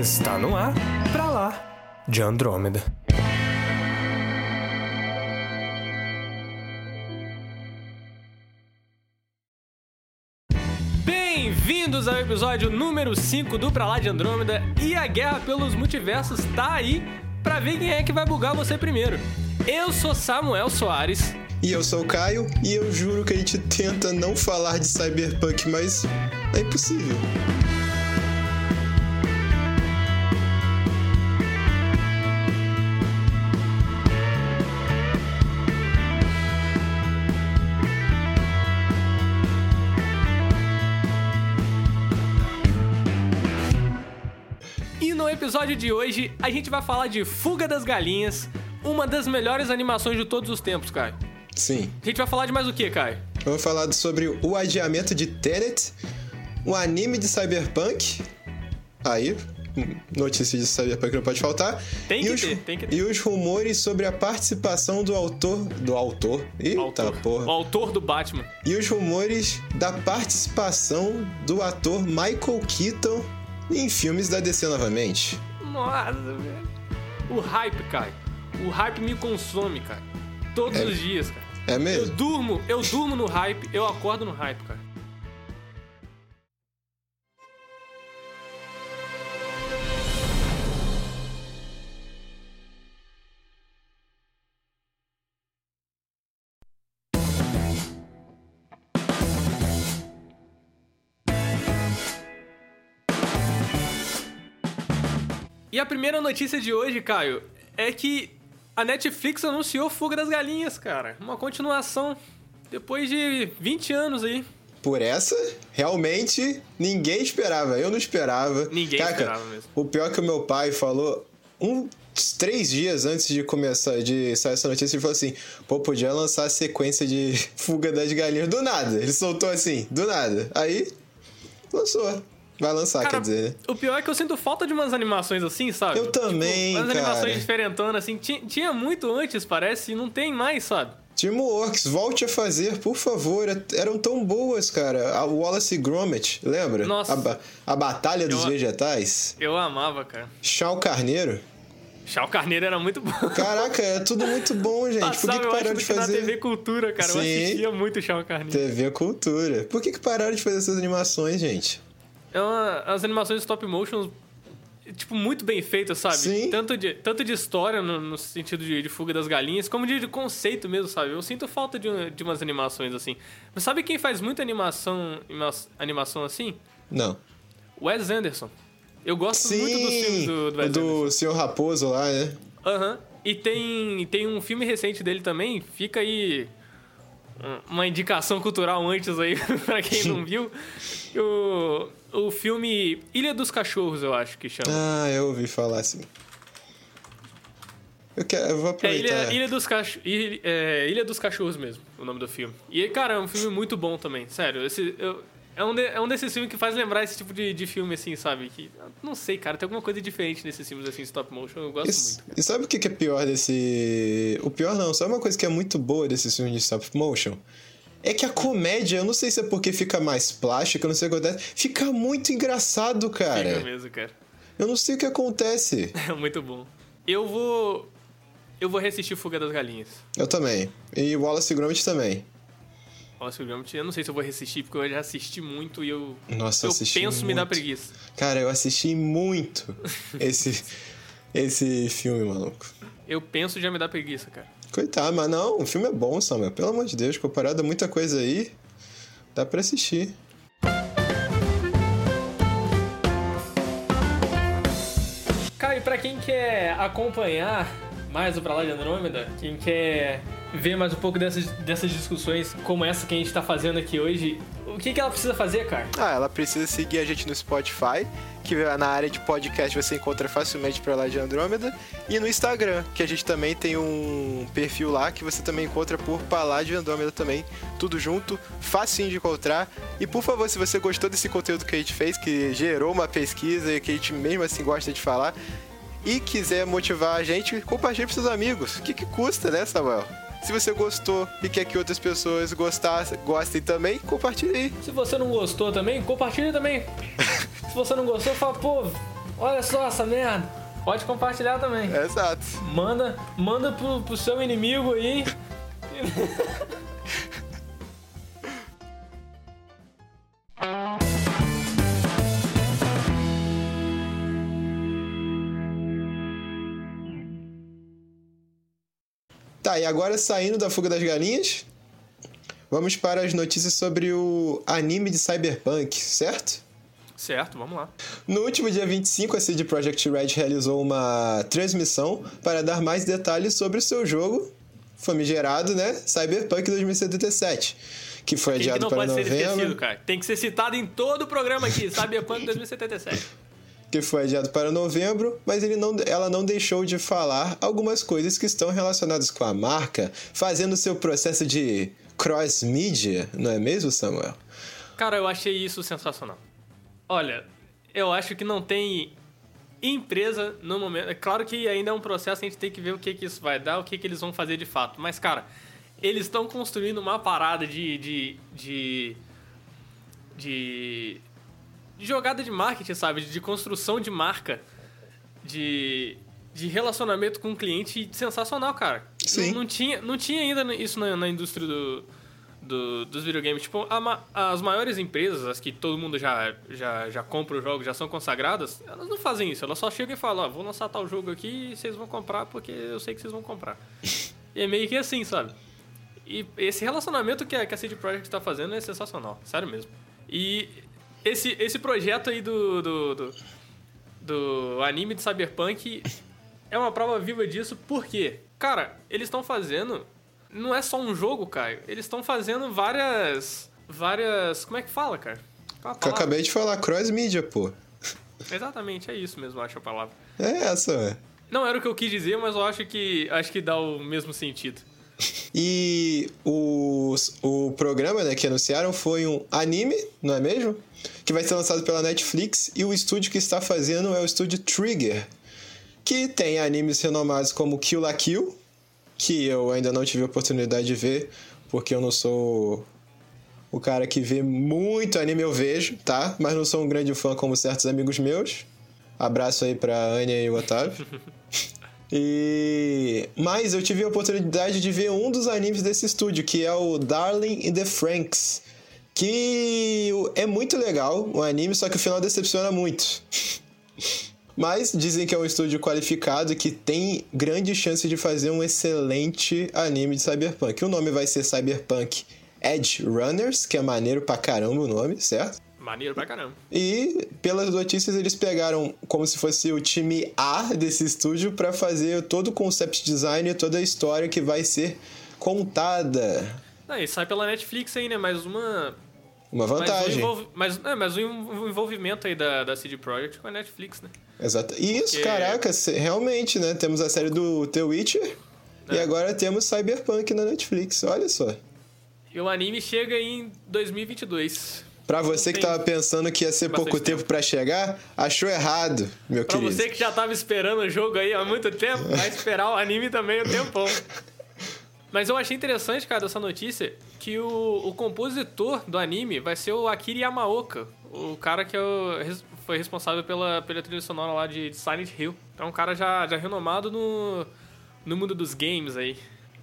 Está no ar, pra lá, de Andrômeda. Bem-vindos ao episódio número 5 do Pra Lá de Andrômeda e a guerra pelos multiversos tá aí pra ver quem é que vai bugar você primeiro. Eu sou Samuel Soares. E eu sou o Caio, e eu juro que a gente tenta não falar de cyberpunk, mas é impossível. Episódio de hoje a gente vai falar de Fuga das Galinhas, uma das melhores animações de todos os tempos, Caio. Sim. A gente vai falar de mais o que, Caio? Vamos falar sobre o adiamento de Tenet, um anime de cyberpunk. Aí, notícia de cyberpunk não pode faltar. Tem e que os, ter, tem que ter. E os rumores sobre a participação do autor. Do autor? Eita autor. porra. O autor do Batman. E os rumores da participação do ator Michael Keaton em filmes da DC novamente. Nossa, velho. O hype, Caio. O hype me consome, cara. Todos É. os dias, cara. É Eu mesmo? durmo, eu durmo no hype, eu acordo no hype, cara. A primeira notícia de hoje, Caio, é que a Netflix anunciou Fuga das Galinhas, cara. Uma continuação depois de 20 anos aí. Por essa, realmente ninguém esperava. Eu não esperava. Ninguém Caraca, esperava mesmo. O pior é que o meu pai falou uns três dias antes de começar, de sair essa notícia, ele falou assim: pô, podia lançar a sequência de Fuga das Galinhas do nada. Ele soltou assim, do nada. Aí, lançou. Vai lançar, Cara, quer dizer, o pior é que eu sinto falta de umas animações assim, sabe? Eu também, Tipo, umas animações cara. diferentonas, assim. Tinha, tinha muito antes, parece, e não tem mais, sabe? Teamworks, volte a fazer, por favor. Eram tão boas, cara. A Wallace e Gromit, lembra? Nossa. A, a Batalha dos Eu- Vegetais. Eu amava, cara. Chau Carneiro. Chau Carneiro era muito bom. Caraca, é tudo muito bom, gente. Por que, que eu pararam de que na fazer? TV Cultura, cara. Eu Sim. assistia muito Chau Carneiro. TV Cultura. Por que, que pararam de fazer essas animações, gente? É uma, as animações stop motion, tipo, muito bem feitas, sabe? Sim. Tanto de, tanto de história, no, no sentido de, de fuga das galinhas, como de, de conceito mesmo, sabe? Eu sinto falta de, de umas animações assim. Mas sabe quem faz muita animação, ima- animação assim? Não. Wes Anderson. Eu gosto Sim, muito dos filmes do, do Wes Anderson. do Senhor Raposo lá, né? Aham. E tem, tem um filme recente dele também, fica aí uma indicação cultural antes aí, pra quem não viu. O, o filme Ilha dos Cachorros, eu acho que chama. Ah, eu ouvi falar assim. Eu, quero, eu vou É aproveitar. Ilha, Ilha, dos Cach... Ilha, é, Ilha dos Cachorros mesmo, o nome do filme. E, cara, é um filme muito bom também, sério. Esse, eu- é, um de- é um desses filmes que faz lembrar esse tipo de, de filme, assim, sabe? Que, não sei, cara, tem alguma coisa diferente nesses filmes, assim, stop motion, eu gosto E, muito. e sabe o que é pior desse. O pior não, sabe uma coisa que é muito boa desses filmes de stop motion? É que a comédia, eu não sei se é porque fica mais plástica, eu não sei o que acontece, fica muito engraçado, cara. Fica mesmo, cara. Eu não sei o que acontece. É muito bom. Eu vou. Eu vou reassistir Fuga das Galinhas. Eu também. E Wallace e Gromit também. Gromit, eu não sei se eu vou reassistir, porque eu já assisti muito e eu. Nossa, eu assisti penso me dá muito. preguiça. Cara, eu assisti muito esse, esse filme, maluco. Eu penso e já me dá preguiça, cara. Coitado, mas não, o filme é bom, Samuel. Pelo amor de Deus, comparado a muita coisa aí, dá pra assistir. Cara, e pra quem quer acompanhar mais o Pra Lá de Andrômeda, quem quer ver mais um pouco dessas, dessas discussões como essa que a gente tá fazendo aqui hoje, o que, que ela precisa fazer, cara? Ah, ela precisa seguir a gente no Spotify, que na área de podcast você encontra facilmente pra lá de Andrômeda, e no Instagram, que a gente também tem um perfil lá que você também encontra por pra lá de Andrômeda também, tudo junto, facinho de encontrar. E por favor, se você gostou desse conteúdo que a gente fez, que gerou uma pesquisa e que a gente mesmo assim gosta de falar, e quiser motivar a gente, compartilhe para seus amigos. O que, que custa, né, Samuel? Se você gostou e quer que outras pessoas gostassem, gostem também, compartilhe aí. Se você não gostou também, compartilha também. Se você não gostou, fala, pô, Olha só essa merda. Pode compartilhar também. Exato. Manda, manda pro, pro seu inimigo aí. Tá, e agora saindo da fuga das galinhas, vamos para as notícias sobre o anime de Cyberpunk, certo? Certo, vamos lá. No último dia 25, a CD Projekt Red realizou uma transmissão para dar mais detalhes sobre o seu jogo famigerado, né? Cyberpunk 2077, que foi Quem que adiado não para pode ser esquecido, novembro, cara? Tem que ser citado em todo o programa aqui, Cyberpunk 2077. Que foi adiado para novembro, mas não, ela não deixou de falar algumas coisas que estão relacionadas com a marca, fazendo seu processo de cross-media, não é mesmo, Samuel? Cara, eu achei isso sensacional. Olha, eu acho que não tem empresa no momento. É claro que ainda é um processo, a gente tem que ver o que, que isso vai dar, o que, que eles vão fazer de fato. Mas, cara, eles estão construindo uma parada de. de. de. de, de jogada de marketing, sabe? De construção de marca. De. de relacionamento com o cliente sensacional, cara. Sim. Não, não tinha, não tinha ainda isso na, na indústria do, do- dos videogames. Tipo, a as maiores empresas, as que todo mundo já, já, já compra o jogo, já são consagradas, elas não fazem isso. Elas só chegam e falam, ó, vou lançar tal jogo aqui e vocês vão comprar porque eu sei que vocês vão comprar. e é meio que assim, sabe? E esse relacionamento que a, que a CD Projekt tá fazendo é sensacional, sério mesmo. E esse, esse projeto aí do, do, do, do anime de Cyberpunk é uma prova viva disso, porque, cara, eles estão fazendo. Não é só um jogo, Caio. Eles estão fazendo várias. Várias. Como é que fala, cara? Qual Que eu acabei de falar, cross-media, pô. Exatamente, é isso mesmo, acho a palavra. É essa, ué. Não era o que eu quis dizer, mas eu acho que acho que dá o mesmo sentido. E o, o programa né, que anunciaram foi um anime, não é mesmo? Que vai ser lançado pela Netflix e o estúdio que está fazendo é o estúdio Trigger, que tem animes renomados como Kill la Kill, que eu ainda não tive a oportunidade de ver, porque eu não sou o cara que vê muito anime, eu vejo, tá? Mas não sou um grande fã como certos amigos meus. Abraço aí pra Anya e o Otávio. E mas eu tive a oportunidade de ver um dos animes desse estúdio, que é o Darling in the Franks, que é muito legal o anime, só que o final decepciona muito. Mas dizem que é um estúdio qualificado que tem grande chance de fazer um excelente anime de Cyberpunk. O nome vai ser Cyberpunk Edge Runners, que é maneiro pra caramba o nome, certo? Maneiro pra caramba. E pelas notícias eles pegaram como se fosse o time A desse estúdio para fazer todo o concept design e toda a história que vai ser contada. Não, e sai pela Netflix aí, né? Mais uma. Uma Mais um, vantagem. mais, é, mais um envolvimento aí da, da CD Projekt com a Netflix, né? Exato. E isso, Porque- caraca, realmente, né? Temos a série do The Witcher e É. agora temos Cyberpunk na Netflix. Olha só. E o anime chega em 2022. Pra você que Tem tava pensando que ia ser pouco tempo pra chegar, achou errado, meu Pra querido. você que já tava esperando o jogo aí há muito tempo, vai esperar o anime também um tempão. Mas eu achei interessante, cara, dessa notícia, que o, o compositor do anime vai ser o Akira Yamaoka, o cara que é o foi responsável pela, pela trilha sonora lá de, de Silent Hill. Então, um cara já, já renomado no, no mundo dos games aí.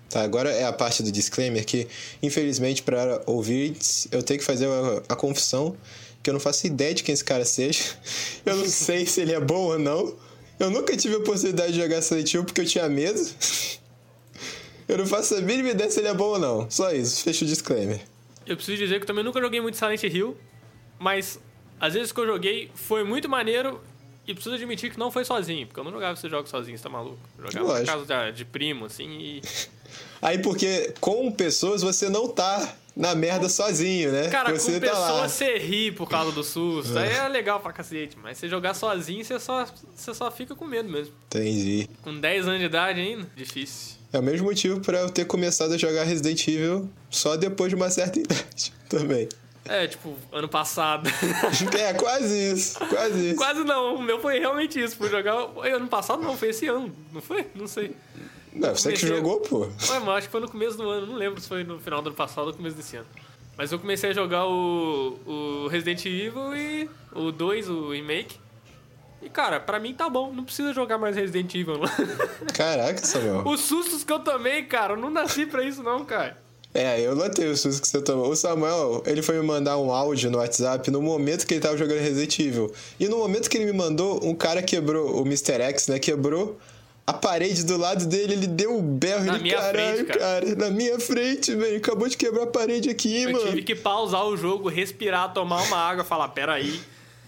Tá, agora é a parte do disclaimer que, infelizmente, para ouvintes, eu tenho que fazer a, a confissão que eu não faço ideia de quem esse cara seja. Eu não sei se ele é bom ou não. Eu nunca tive a oportunidade de jogar Silent Hill porque eu tinha medo. Eu não faço a mínima ideia se ele é bom ou não. Só isso, fecha o disclaimer. Eu preciso dizer que eu também nunca joguei muito Silent Hill, mas às vezes que eu joguei foi muito maneiro e preciso admitir que não foi sozinho, porque eu não jogava esses jogos sozinho, você tá maluco? Eu jogava Lógico. na casa de, de primo, assim, e... Aí, porque com pessoas você não tá na merda sozinho, né? Cara, você com tá pessoa lá. você ri por causa do susto, aí é legal pra cacete, mas você jogar sozinho, você só, você só fica com medo mesmo. Entendi. Com 10 anos de idade ainda, difícil. É o mesmo motivo pra eu ter começado a jogar Resident Evil só depois de uma certa idade também. É, tipo, ano passado. É, quase isso, quase isso. Quase não, o meu foi realmente isso, fui jogar... Ano passado não, foi esse ano, não foi? Não sei. Não, você que comecei- jogou, pô. Ué, mas acho que foi no começo do ano, não lembro se foi no final do ano passado ou no começo desse ano. Mas eu comecei a jogar o, o Resident Evil e o 2, o remake. E, cara, pra mim tá bom. Não precisa jogar mais Resident Evil, não. Caraca, Samuel. Os sustos que eu tomei, cara, eu não nasci pra isso, não, cara. É, eu notei o susto que você tomou. O Samuel, ele foi me mandar um áudio no WhatsApp no momento que ele tava jogando Resident Evil. E no momento que ele me mandou, um cara quebrou, o Mr. X, né, quebrou a parede do lado dele, ele deu um berro. Na ele, minha caralho, frente, cara." cara, na minha frente, velho. Acabou de quebrar a parede aqui, Eu mano. tive que pausar o jogo, respirar, tomar uma água, falar, peraí,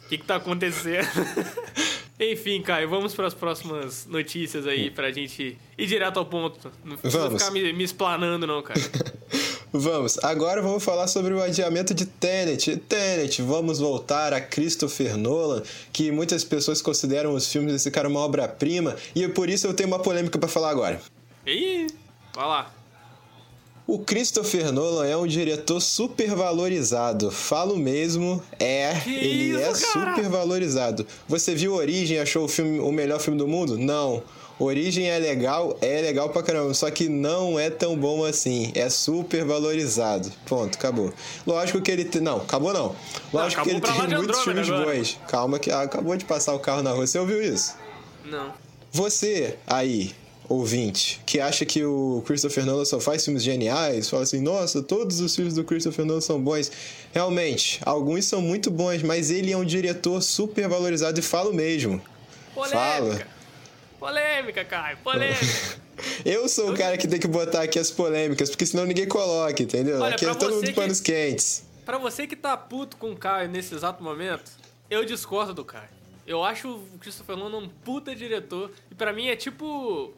o que que tá acontecendo? Enfim, Caio, vamos para as próximas notícias aí, pra gente ir direto ao ponto. Não precisa Vamos. ficar me, me explanando, não, cara. Vamos, agora vamos falar sobre o adiamento de Tenet. Tenet, vamos voltar a Christopher Nolan, que muitas pessoas consideram os filmes desse cara uma obra-prima, e por isso eu tenho uma polêmica pra falar agora. Ih, vai lá. O Christopher Nolan é um diretor super valorizado. Falo mesmo, é, Que ele é isso, cara? super valorizado. Você viu Origem e achou o filme o melhor filme do mundo? Não. Origem é legal, é legal pra caramba, só que não é tão bom assim. É super valorizado. Ponto, acabou. Lógico que ele tem. Não, acabou não. Lógico que acabou ele pra lá tem muitos Andrômeda filmes agora. bons. Calma que ah, acabou de passar o carro na rua. Você ouviu isso? Não. Você aí, ouvinte, que acha que o Christopher Nolan só faz filmes geniais, fala assim, nossa, todos os filmes do Christopher Nolan são bons. Realmente, alguns são muito bons, mas ele é um diretor super valorizado e falo mesmo. Polêmica. Fala. Polêmica, Caio, polêmica. Eu sou o cara que tem que botar aqui as polêmicas, porque senão ninguém coloca, entendeu? Olha, aqui é todo mundo que- panos quentes. Pra você que tá puto com o Caio nesse exato momento, eu discordo do Caio. Eu acho o Christopher Nolan um puta diretor. E pra mim é tipo.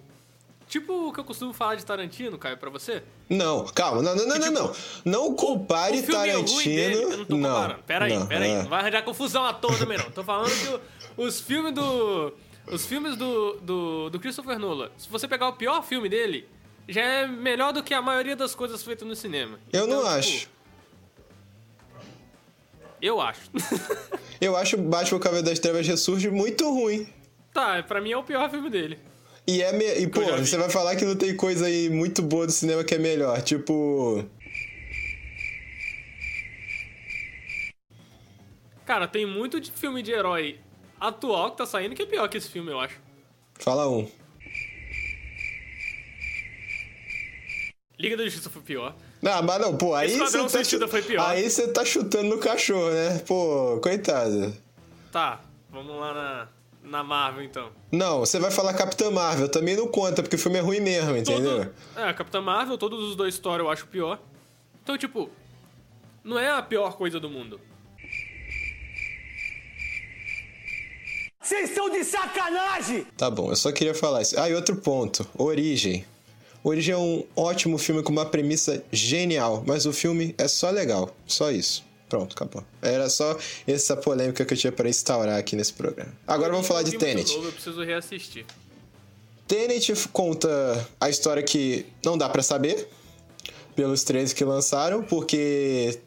Tipo o que eu costumo falar de Tarantino, Caio, pra você. Não, calma, não, não, não, não, não. Não compare o é Tarantino. dele, eu não tô comparando. Pera aí, não, pera aí. é. Não vai arranjar confusão à toa também, não. Tô falando que os filmes do. Os filmes do, do, do Christopher Nolan, se você pegar o pior filme dele, já é melhor do que a maioria das coisas feitas no cinema. Eu não Então, tipo, acho. Eu acho. Eu acho Batman Cavaleiro das Trevas ressurge muito ruim. tá, pra mim é o pior filme dele. E é me... e pô, você vai falar que não tem coisa aí muito boa do cinema que é melhor, tipo, Cara, tem muito de filme de herói atual que tá saindo que é pior que esse filme, eu acho. fala um. Liga da Justiça foi pior. Não, mas não, pô, aí você tá foi pior. Aí você tá chutando no cachorro, né? Pô, coitado. Tá, vamos lá na, na Marvel então. Não, você vai falar Capitã Marvel, também não conta, porque o filme é ruim mesmo, entendeu? Todo, é, Capitã Marvel, todos os dois Thor eu acho pior. Então, tipo, não é a pior coisa do mundo. Vocês estão de sacanagem! Tá bom, eu só queria falar isso. Ah, e outro ponto. Origem. Origem é um ótimo filme com uma premissa genial, mas o filme é só legal. Só isso. Pronto, acabou. Era só essa polêmica que eu tinha pra instaurar aqui nesse programa. Agora vamos falar de Tenet. novo, eu preciso reassistir. Tenet conta a história que não dá pra saber pelos trailers que lançaram, porque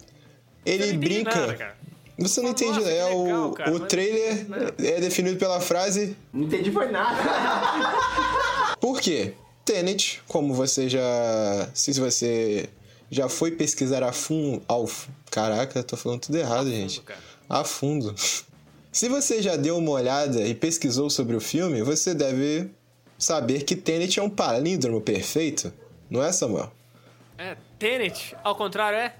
ele brinca. nada, cara. Você não Nossa, entende, que é legal, o, cara, o trailer Não. é definido pela frase Não entendi foi nada. Por quê? Tenet, como você já. Se você já foi pesquisar a fundo. Ao, caraca, tô falando tudo errado, gente. cara. A fundo. Se você já deu uma olhada e pesquisou sobre o filme, você deve saber que Tenet é um palíndromo perfeito. Não é, Samuel? É, Tenet, ao contrário, é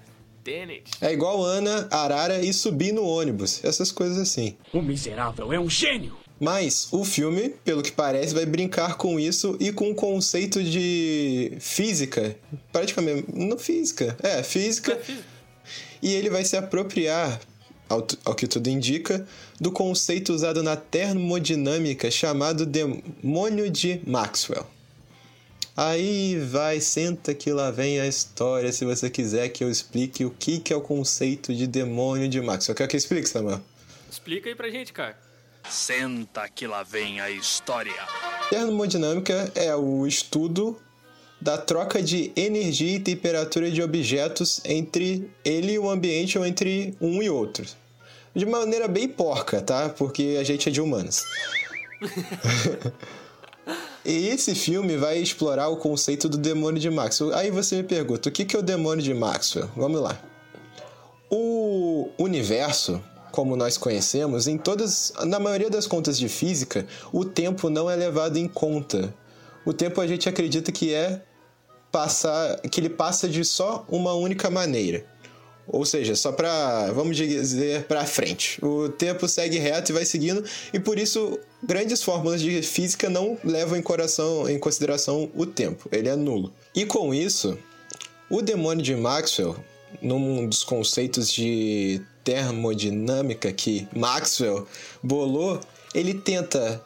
É igual Ana, Arara e subir no ônibus. Essas coisas assim. O miserável é um gênio! Mas o filme, pelo que parece, vai brincar com isso e com o conceito de física. Praticamente. Não física. É, física. E ele vai se apropriar, ao, ao que tudo indica, do conceito usado na termodinâmica chamado demônio de Maxwell. Aí vai, senta que lá vem a história, se você quiser que eu explique o que, que é o conceito de demônio de Maxwell. Quer que eu explique, Samuel? Explica aí pra gente, cara. Senta que lá vem a história. Termodinâmica é o estudo da troca de energia e temperatura de objetos entre ele e o ambiente ou entre um e outro. De maneira bem porca, tá? Porque a gente é de humanos. e esse filme vai explorar o conceito do demônio de Maxwell. Aí você me pergunta, o que é o demônio de Maxwell? Vamos lá. O universo, como nós conhecemos, em todas, na maioria das contas de física, o tempo não é levado em conta. O tempo a gente acredita que é passar, que ele passa de só uma única maneira. Ou seja, só para, vamos dizer, para frente. O tempo segue reto e vai seguindo, e por isso grandes fórmulas de física não levam em, coração, em consideração o tempo, ele é nulo. E com isso, o demônio de Maxwell, num dos conceitos de termodinâmica que Maxwell bolou, ele tenta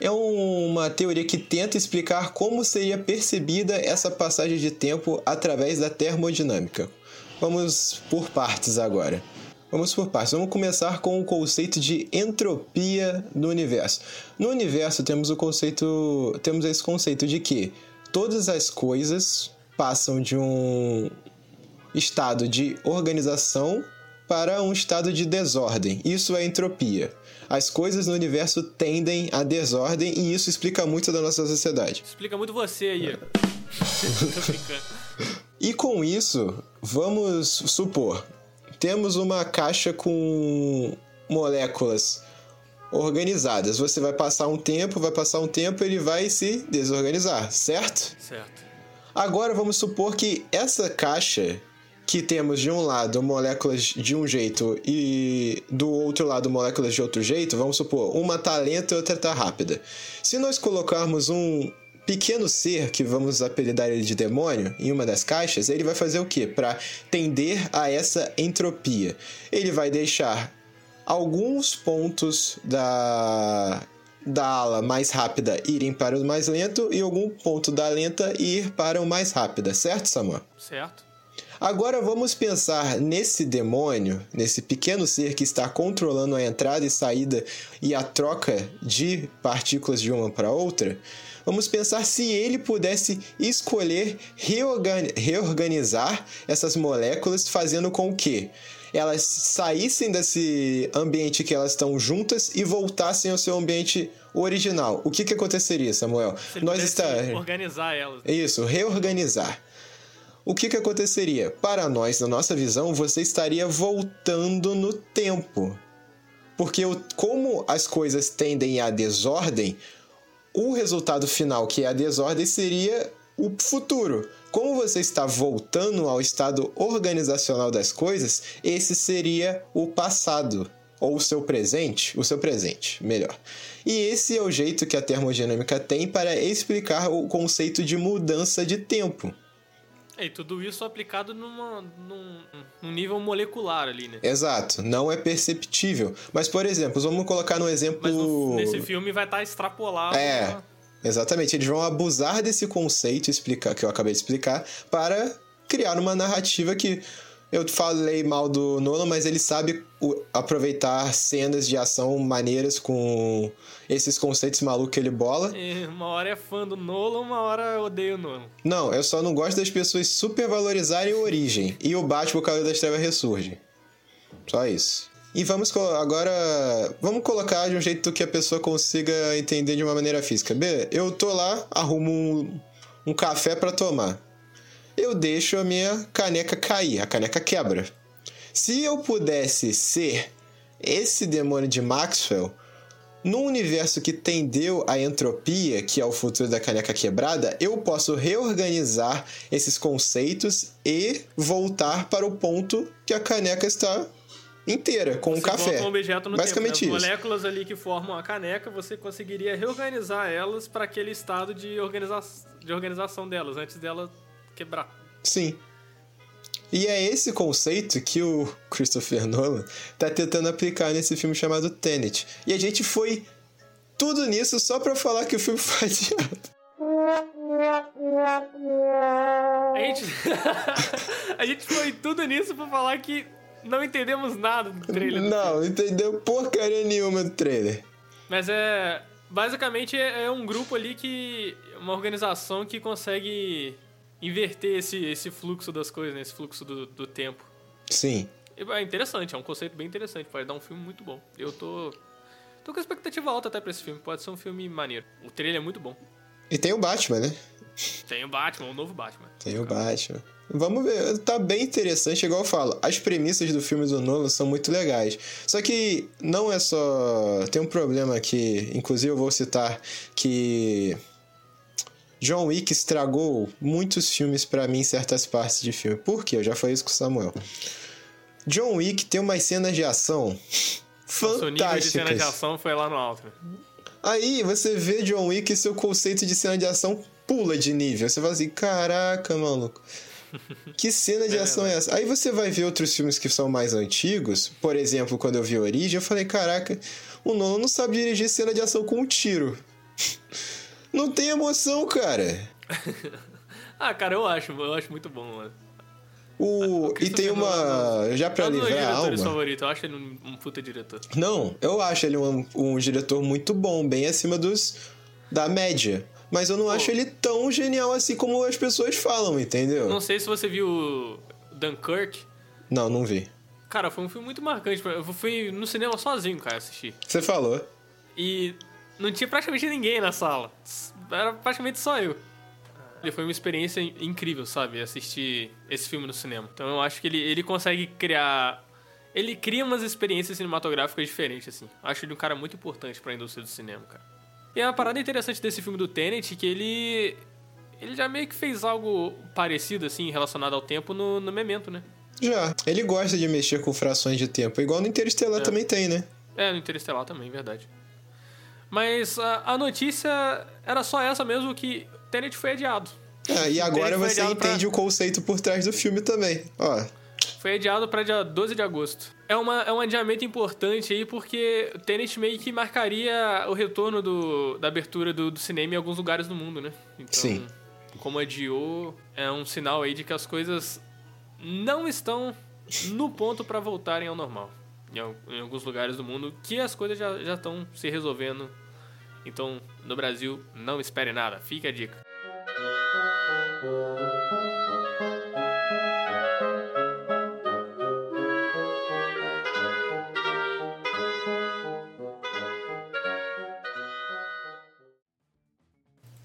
é uma teoria que tenta explicar como seria percebida essa passagem de tempo através da termodinâmica. Vamos por partes agora. Vamos por partes. Vamos começar com o conceito de entropia no universo. No universo temos o conceito, temos esse conceito de que todas as coisas passam de um estado de organização para um estado de desordem. Isso é entropia. As coisas no universo tendem à desordem e isso explica muito da nossa sociedade. Explica muito você aí. e com isso, vamos supor, temos uma caixa com moléculas organizadas. Você vai passar um tempo, vai passar um tempo, ele vai se desorganizar, certo? Certo. Agora vamos supor que essa caixa que temos de um lado moléculas de um jeito e do outro lado moléculas de outro jeito, vamos supor, uma tá lenta e outra tá rápida. Se nós colocarmos um pequeno ser, que vamos apelidar ele de demônio, em uma das caixas, ele vai fazer o quê? Para tender a essa entropia. Ele vai deixar alguns pontos da da ala mais rápida irem para o mais lento e algum ponto da lenta ir para o mais rápida, certo, Samuel? Certo. Agora vamos pensar nesse demônio, nesse pequeno ser que está controlando a entrada e saída e a troca de partículas de uma para outra. Vamos pensar se ele pudesse escolher reorganizar essas moléculas, fazendo com que elas saíssem desse ambiente que elas estão juntas e voltassem ao seu ambiente original. O que, que aconteceria, Samuel? Se Nós está organizar elas. Isso, reorganizar. O que, que aconteceria? Para nós, na nossa visão, você estaria voltando no tempo. Porque como as coisas tendem à desordem, o resultado final, que é a desordem, seria o futuro. Como você está voltando ao estado organizacional das coisas, esse seria o passado ou o seu presente, o seu presente, melhor. E esse é o jeito que a termodinâmica tem para explicar o conceito de mudança de tempo. É, e tudo isso aplicado numa, num, num, nível molecular ali, né? Exato, não é perceptível. Mas, por exemplo, vamos colocar no exemplo. Mas no, nesse filme vai estar tá extrapolado. É. Exatamente, eles vão abusar desse conceito explicar que eu acabei de explicar para criar uma narrativa que eu falei mal do Nolan, mas ele sabe aproveitar cenas de ação maneiras com esses conceitos malucos que ele bola. É, uma hora é fã do Nolan, uma hora odeio o Nolan. Não, eu só não gosto das pessoas supervalorizarem a origem. E o Batman, o Cavaleiro das Trevas, ressurge. Só isso. E vamos agora. Vamos colocar de um jeito que a pessoa consiga entender de uma maneira física. B, eu tô lá, arrumo um, um café para tomar. Eu deixo a minha caneca cair, a caneca quebra. Se eu pudesse ser esse demônio de Maxwell, num universo que tendeu à entropia, que é o futuro da caneca quebrada, eu posso reorganizar esses conceitos e voltar para o ponto que a caneca está inteira, com você um café. Um objeto no Basicamente tempo, né? As moléculas ali que formam a caneca, você conseguiria reorganizar elas para aquele estado de, organiza de organização delas, antes dela quebrar. Sim. E é esse conceito que o Christopher Nolan tá tentando aplicar nesse filme chamado Tenet. E a gente foi tudo nisso só para falar que o filme foi adiado. A gente... a gente foi tudo nisso pra falar que não entendemos nada do trailer. Não, não entendeu porcaria nenhuma do trailer. Mas é. Basicamente é, é um grupo ali que. Uma organização que consegue inverter esse, esse fluxo das coisas, né? esse fluxo do, do tempo. Sim. É interessante, é um conceito bem interessante, pode dar um filme muito bom. Eu tô. tô com expectativa alta até pra esse filme, pode ser um filme maneiro. O trailer é muito bom. E tem o Batman, né? Tem o Batman, o novo Batman. Tem o Batman. Vamos ver, tá bem interessante, igual eu falo. As premissas do filme do Nolan são muito legais. Só que não é só. Tem um problema aqui, inclusive eu vou citar que. John Wick estragou muitos filmes pra mim em certas partes de filme. Por quê? Eu já falei isso com o Samuel. John Wick tem umas cenas de ação Nossa, o nível de cena de fantásticas. ação foi lá no alto. né? Aí você vê John Wick e seu conceito de cena de ação pula de nível. Você fala assim, caraca, maluco. Que cena de ação é essa? Aí você vai ver outros filmes que são mais antigos. Por exemplo, quando eu vi Origem, eu falei, caraca, o Nolan não sabe dirigir cena de ação com um tiro. Não tem emoção, cara. Ah, cara, eu acho, eu acho muito bom, mano. O... E tem uma. Já pra é livrar a diretores alma. favoritos, eu acho ele um, um puta diretor. Não, eu acho ele um, um diretor muito bom, bem acima dos da média. Mas eu não acho ele tão genial assim como as pessoas falam, entendeu? Não sei se você viu Dunkirk. Não, não vi. Cara, foi um filme muito marcante. Eu fui no cinema sozinho, cara, assistir. Você falou. E não tinha praticamente ninguém na sala. Era praticamente só eu. Ele foi uma experiência in- incrível, sabe? Assistir esse filme no cinema. Então eu acho que ele, ele consegue criar. Ele cria umas experiências cinematográficas diferentes, assim. Acho ele um cara muito importante pra indústria do cinema, cara. E a parada interessante desse filme do Tenet é que ele. Ele já meio que fez algo parecido, assim, relacionado ao tempo no, no Memento, né? Já. Ele gosta de mexer com frações de tempo. Igual no Interestelar também tem, né? É, no Interestelar também, verdade. Mas a, a notícia era só essa mesmo, que Tenet foi adiado. Ah, e agora você adiado pra- entende o conceito por trás do filme também. Ó. Foi adiado para dia 12 de agosto. É, uma, é um adiamento importante aí, porque Tenet meio que marcaria o retorno do, da abertura do, do cinema em alguns lugares do mundo, né? Então, Sim. como adiou, é um sinal aí de que as coisas não estão no ponto para voltarem ao normal. Em, em alguns lugares do mundo, que as coisas já já estão se resolvendo. Então, no Brasil, não espere nada. Fica a dica.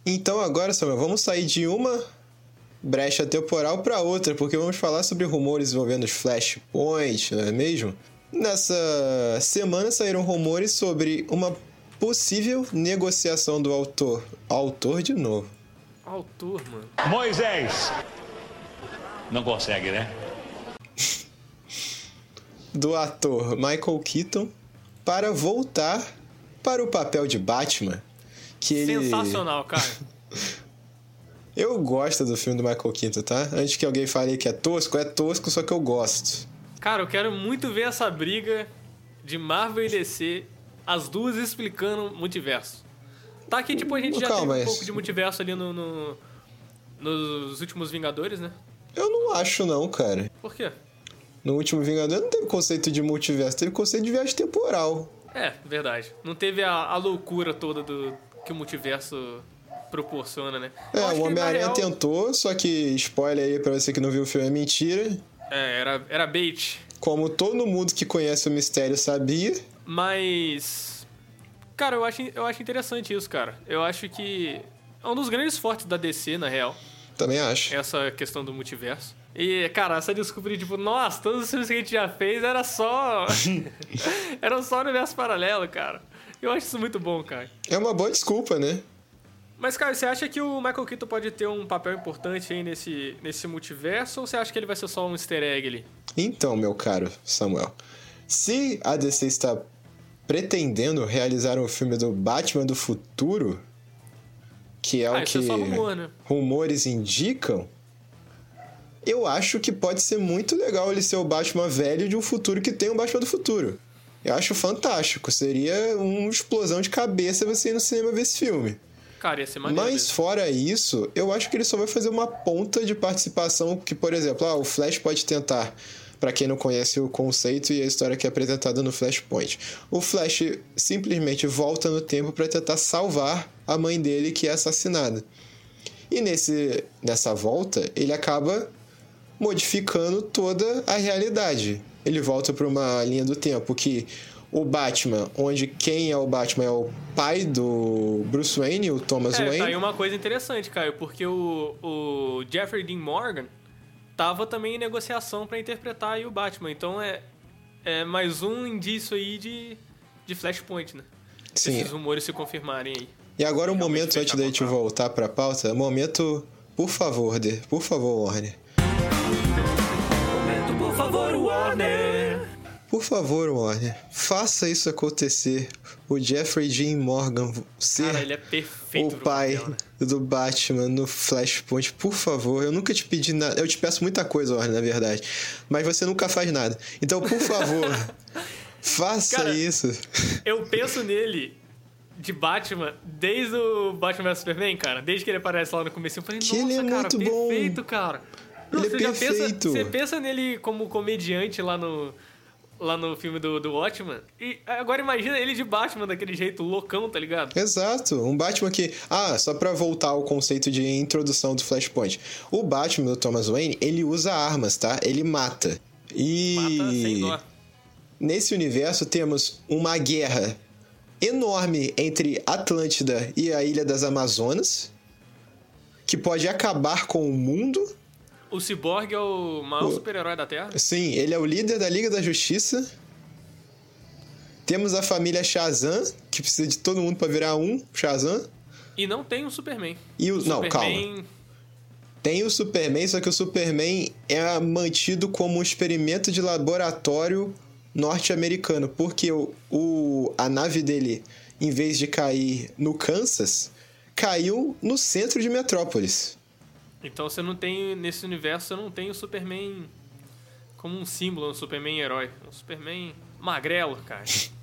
Então agora, Samuel, vamos sair de uma brecha temporal para outra, porque vamos falar sobre rumores envolvendo os Flashpoint, não é mesmo? Nessa semana saíram rumores sobre uma possível negociação do autor. Autor de novo. Autor, mano. Moisés! Não consegue, né? do ator Michael Keaton para voltar para o papel de Batman. Que ele... Sensacional, cara. Eu gosto do filme do Michael Keaton, tá? Antes que alguém fale que é tosco, é tosco, só que eu gosto. Cara, eu quero muito ver essa briga de Marvel e DC, as duas explicando multiverso. Tá que, tipo, a gente já Calma, teve um pouco de multiverso ali no, no- nos últimos Vingadores, né? Eu não acho, não, cara. Por quê? No último Vingador não teve conceito de multiverso, teve conceito de viagem temporal. É, verdade. Não teve a, a loucura toda do que o multiverso proporciona, né? É, o Homem-Aranha real, tentou, só que spoiler aí pra você que não viu o filme é mentira. É, era, era bait. Como todo mundo que conhece o mistério sabia. Mas. Cara, eu acho, eu acho interessante isso, cara. Eu acho que é um dos grandes fortes da DC, na real. Também acho. essa questão do multiverso. E, cara, essa desculpa de tipo, nossa, todos os filmes que a gente já fez era só. eram só universo paralelo, cara. Eu acho isso muito bom, cara. É uma boa desculpa, né? Mas, cara, você acha que o Michael Keaton pode ter um papel importante aí nesse, nesse multiverso ou você acha que ele vai ser só um easter egg ali? Então, meu caro Samuel, se a DC está pretendendo realizar um filme do Batman do futuro, que é ah, o isso que é rumor, né? rumores indicam, eu acho que pode ser muito legal ele ser o Batman velho de um futuro que tem um Batman do futuro. Eu acho fantástico. Seria uma explosão de cabeça você ir no cinema ver esse filme. Cara, ia ser maneiro. Mas mesmo. fora isso, eu acho que ele só vai fazer uma ponta de participação que, por exemplo, ah, o Flash pode tentar. Pra quem não conhece o conceito e a história que é apresentada no Flashpoint. O Flash simplesmente volta no tempo pra tentar salvar a mãe dele que é assassinada. E nesse, nessa volta, ele acaba modificando toda a realidade. Ele volta para uma linha do tempo que o Batman, onde quem é o Batman é o pai do Bruce Wayne, o Thomas É, Wayne. tá aí uma coisa interessante, Caio, porque o, o Jeffrey Dean Morgan tava também em negociação pra interpretar aí o Batman. Então é, é mais um indício aí de, de Flashpoint, né? Se Sim. esses rumores se confirmarem aí. E agora o Realmente momento, antes da gente contrato. voltar pra pauta, momento, por favor, De, por favor, Warner. Por favor, Warner! Por favor, Warner, faça isso acontecer. O Jeffrey Dean Morgan ser Cara, é o pai papel, né? do Batman no Flashpoint. Por favor, eu nunca te pedi nada. Eu te peço muita coisa, Warner, na verdade. Mas você nunca faz nada. Então, por favor, faça Cara, isso. Eu penso nele de Batman desde o Batman vs Superman, cara. Desde que ele aparece lá no começo, eu falei, Que nossa, ele é cara, muito bom. perfeito, cara. Ele é você pensa, perfeito. você pensa nele como comediante lá no, lá no filme do, do Watchman. E agora imagina ele de Batman daquele jeito, loucão, tá ligado? Exato, um Batman que. Ah, só pra voltar ao conceito de introdução do Flashpoint. O Batman do Thomas Wayne, ele usa armas, tá? Ele mata. E. Mata sem dó. Nesse universo temos uma guerra enorme entre Atlântida e a Ilha das Amazonas, que pode acabar com o mundo. O Cyborg é o maior O- super-herói da Terra. Sim, ele é o líder da Liga da Justiça. Temos a família Shazam, que precisa de todo mundo pra virar um Shazam. E não tem um Superman. E o- não, Superman, Tem o Superman, só que o Superman é mantido como um experimento de laboratório norte-americano, porque o, o- a nave dele, em vez de cair no Kansas, caiu no centro de Metrópolis. Então você não tem, nesse universo, você não tem o Superman como um símbolo, um Superman herói. Um Superman magrelo, cara.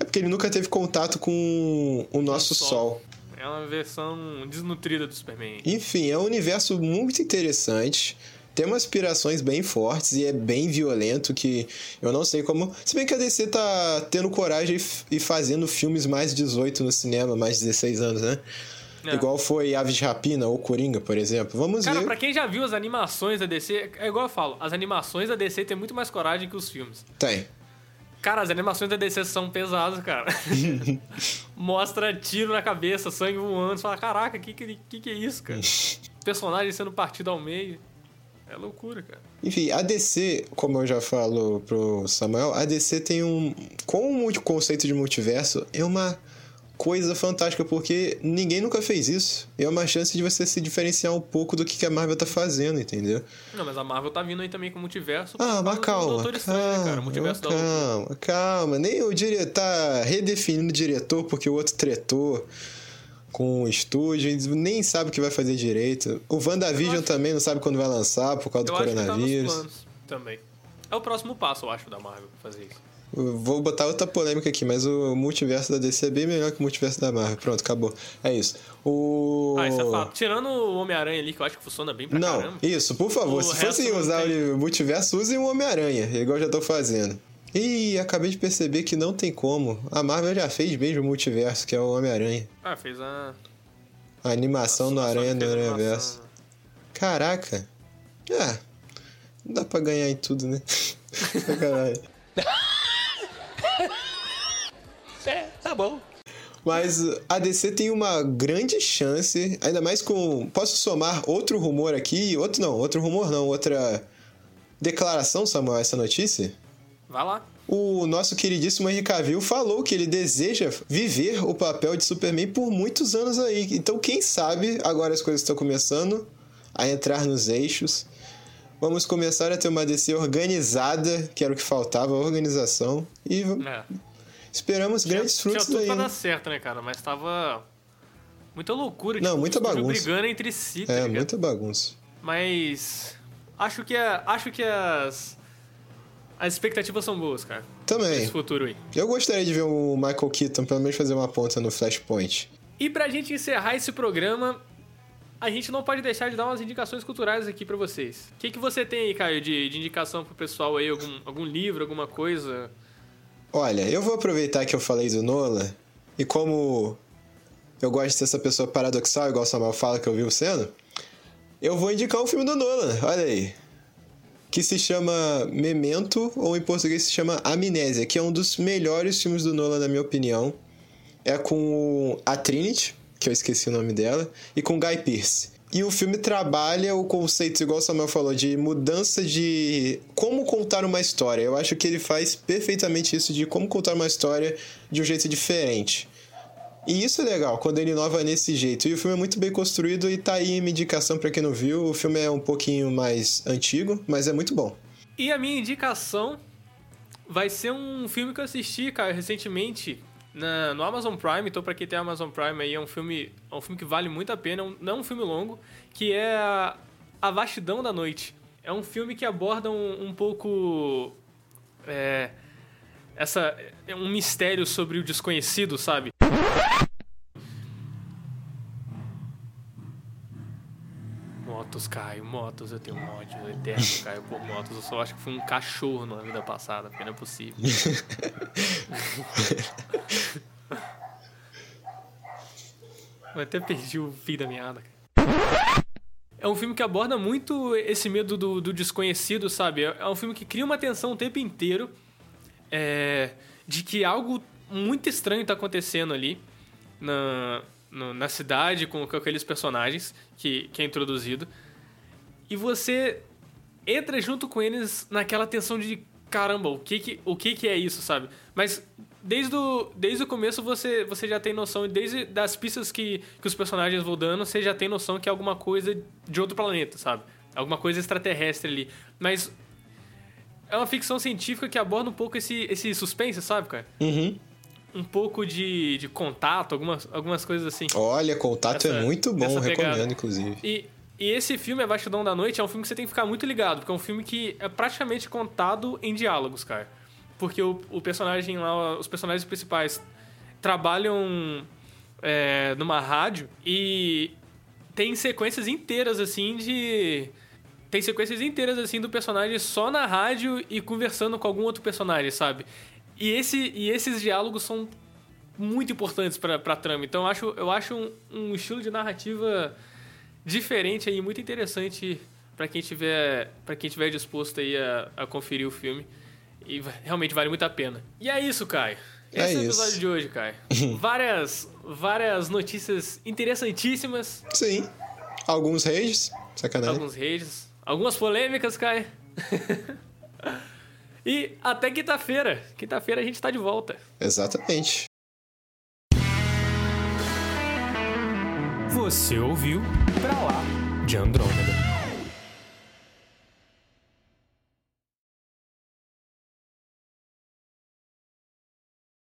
É porque ele nunca teve contato com o nosso Sol. Sol. É uma versão desnutrida do Superman. Enfim, é um universo muito interessante. Tem umas aspirações bem fortes e é bem violento que eu não sei como. Se bem que a DC tá tendo coragem e e fazendo filmes mais 18 no cinema, mais 16 anos, né? É. Igual foi Aves de Rapina ou Coringa, por exemplo. Vamos Cara, ver. pra quem já viu as animações da DC, é igual eu falo, as animações da DC tem muito mais coragem que os filmes. Tem. Cara, as animações da DC são pesadas, cara. Mostra tiro na cabeça, sangue voando. Você fala, caraca, que que, que que é isso, cara? Personagem sendo partido ao meio. É loucura, cara. Enfim, a DC, como eu já falo pro Samuel, a DC tem um. Com o conceito de multiverso, é uma coisa fantástica, porque ninguém nunca fez isso. É uma chance de você se diferenciar um pouco do que a Marvel tá fazendo, entendeu? Não, mas a Marvel tá vindo aí também com o multiverso. Ah, mas do calma, Estranho, né, cara? O calma, multiverso da loucura. calma, calma. Nem o diretor tá redefinindo o diretor porque o outro tretou com o estúdio, nem sabe o que vai fazer direito. O WandaVision também não sabe quando vai lançar por causa do Eu acho que tá coronavírus. planos também. É o próximo passo, eu acho, da Marvel fazer isso. Vou botar outra polêmica aqui, mas o multiverso da DC é bem melhor que o multiverso da Marvel. Pronto, acabou. É isso. O. Ah, isso é fato. Tirando o Homem-Aranha ali, que eu acho que funciona bem pra Não, caramba. isso, por favor. O Se fossem usar tem. o multiverso, usem o Homem-Aranha, igual eu já tô fazendo. Ih, acabei de perceber que não tem como. A Marvel já fez mesmo o multiverso, que é o Homem-Aranha. Ah, fez a. A animação do a- a Aranha no animação. Caraca. Ah, não dá pra ganhar em tudo, né? Sacanagem. tá bom. Mas a DC tem uma grande chance, ainda mais com. Posso somar outro rumor aqui? Outro não, outro rumor não, outra declaração, Samuel, essa notícia? Vai lá. O nosso queridíssimo Henry Cavill falou que ele deseja viver o papel de Superman por muitos anos aí. Então, quem sabe, agora as coisas estão começando a entrar nos eixos. Vamos começar a ter uma DC organizada, que era o que faltava, organização. E É. esperamos grandes tinha, frutos tinha tudo daí. pra dar certo, né, cara? Mas tava. Muita loucura. Não, tipo, muita bagunça. brigando entre si, tá É, ligado? muita bagunça. Mas. Acho que, acho que as. As expectativas são boas, cara. Também. Esse futuro aí. Eu gostaria de ver o Michael Keaton pelo menos fazer uma ponta no Flashpoint. E pra gente encerrar esse programa, a gente não pode deixar de dar umas indicações culturais aqui pra vocês. O que, que você tem aí, Caio, de, de indicação pro pessoal aí? Algum, algum livro, alguma coisa? Olha, eu vou aproveitar que eu falei do Nola e como eu gosto de ser essa pessoa paradoxal, igual o Samuel fala que eu vivo sendo, eu vou indicar um filme do Nolan, olha aí. que se chama Memento, ou em português se chama Amnésia, que é um dos melhores filmes do Nolan, na minha opinião. É com a Trinity, que eu esqueci o nome dela, e com Guy Pearce. E o filme trabalha o conceito, igual o Samuel falou, de mudança de como contar uma história. Eu acho que ele faz perfeitamente isso de como contar uma história de um jeito diferente. E isso é legal, quando ele inova nesse jeito. E o filme é muito bem construído e tá aí minha indicação para quem não viu. O filme é um pouquinho mais antigo, mas é muito bom. E a minha indicação vai ser um filme que eu assisti, cara, recentemente na, no Amazon Prime. Então, pra quem tem Amazon Prime aí, é um filme, é um filme que vale muito a pena. É um, não é um filme longo, que é a, a Vastidão da Noite. É um filme que aborda um, um pouco. É, essa, é um mistério sobre o desconhecido, sabe? Motos, Caio, motos, eu tenho um ódio eterno, Caio, por motos. Eu só acho que fui um cachorro na vida passada, porque não é possível. eu até perdi o fim da meada. É um filme que aborda muito esse medo do, do desconhecido, sabe? É um filme que cria uma tensão o tempo inteiro é, de que algo muito estranho está acontecendo ali na, no, na cidade com, com, aqueles personagens que, que é introduzido. E você entra junto com eles naquela tensão de caramba, o que que, o que, que é isso, sabe? Mas desde o, desde o começo você, você já tem noção, desde das pistas que, que os personagens vão dando, você já tem noção que é alguma coisa de outro planeta, sabe? Alguma coisa extraterrestre ali. Mas é uma ficção científica que aborda um pouco esse, esse suspense, sabe, cara? Uhum um pouco de, de contato, algumas, algumas coisas assim. Olha, contato é essa, é muito bom, recomendo, inclusive. E, e esse filme, A Vastidão da Noite, é um filme que você tem que ficar muito ligado, porque é um filme que é praticamente contado em diálogos, cara. Porque o, o personagem lá, os personagens principais trabalham é, numa rádio e tem sequências inteiras, assim, de. Tem sequências inteiras, assim, do personagem só na rádio e conversando com algum outro personagem, sabe? E, esse, e esses diálogos são muito importantes pra, pra trama. Então eu acho, eu acho um, um estilo de narrativa diferente aí, muito interessante para quem tiver para quem tiver disposto aí a, a, conferir o filme. E realmente vale muito a pena. E é isso, Caio. É Esse é o episódio isso. de hoje, Caio. várias, várias notícias interessantíssimas. Sim. Alguns rages, sacanagem. Alguns rages. Algumas polêmicas, Caio. E até quinta-feira. Quinta-feira a gente tá de volta. Exatamente. Você ouviu Pra Lá de Andrômeda.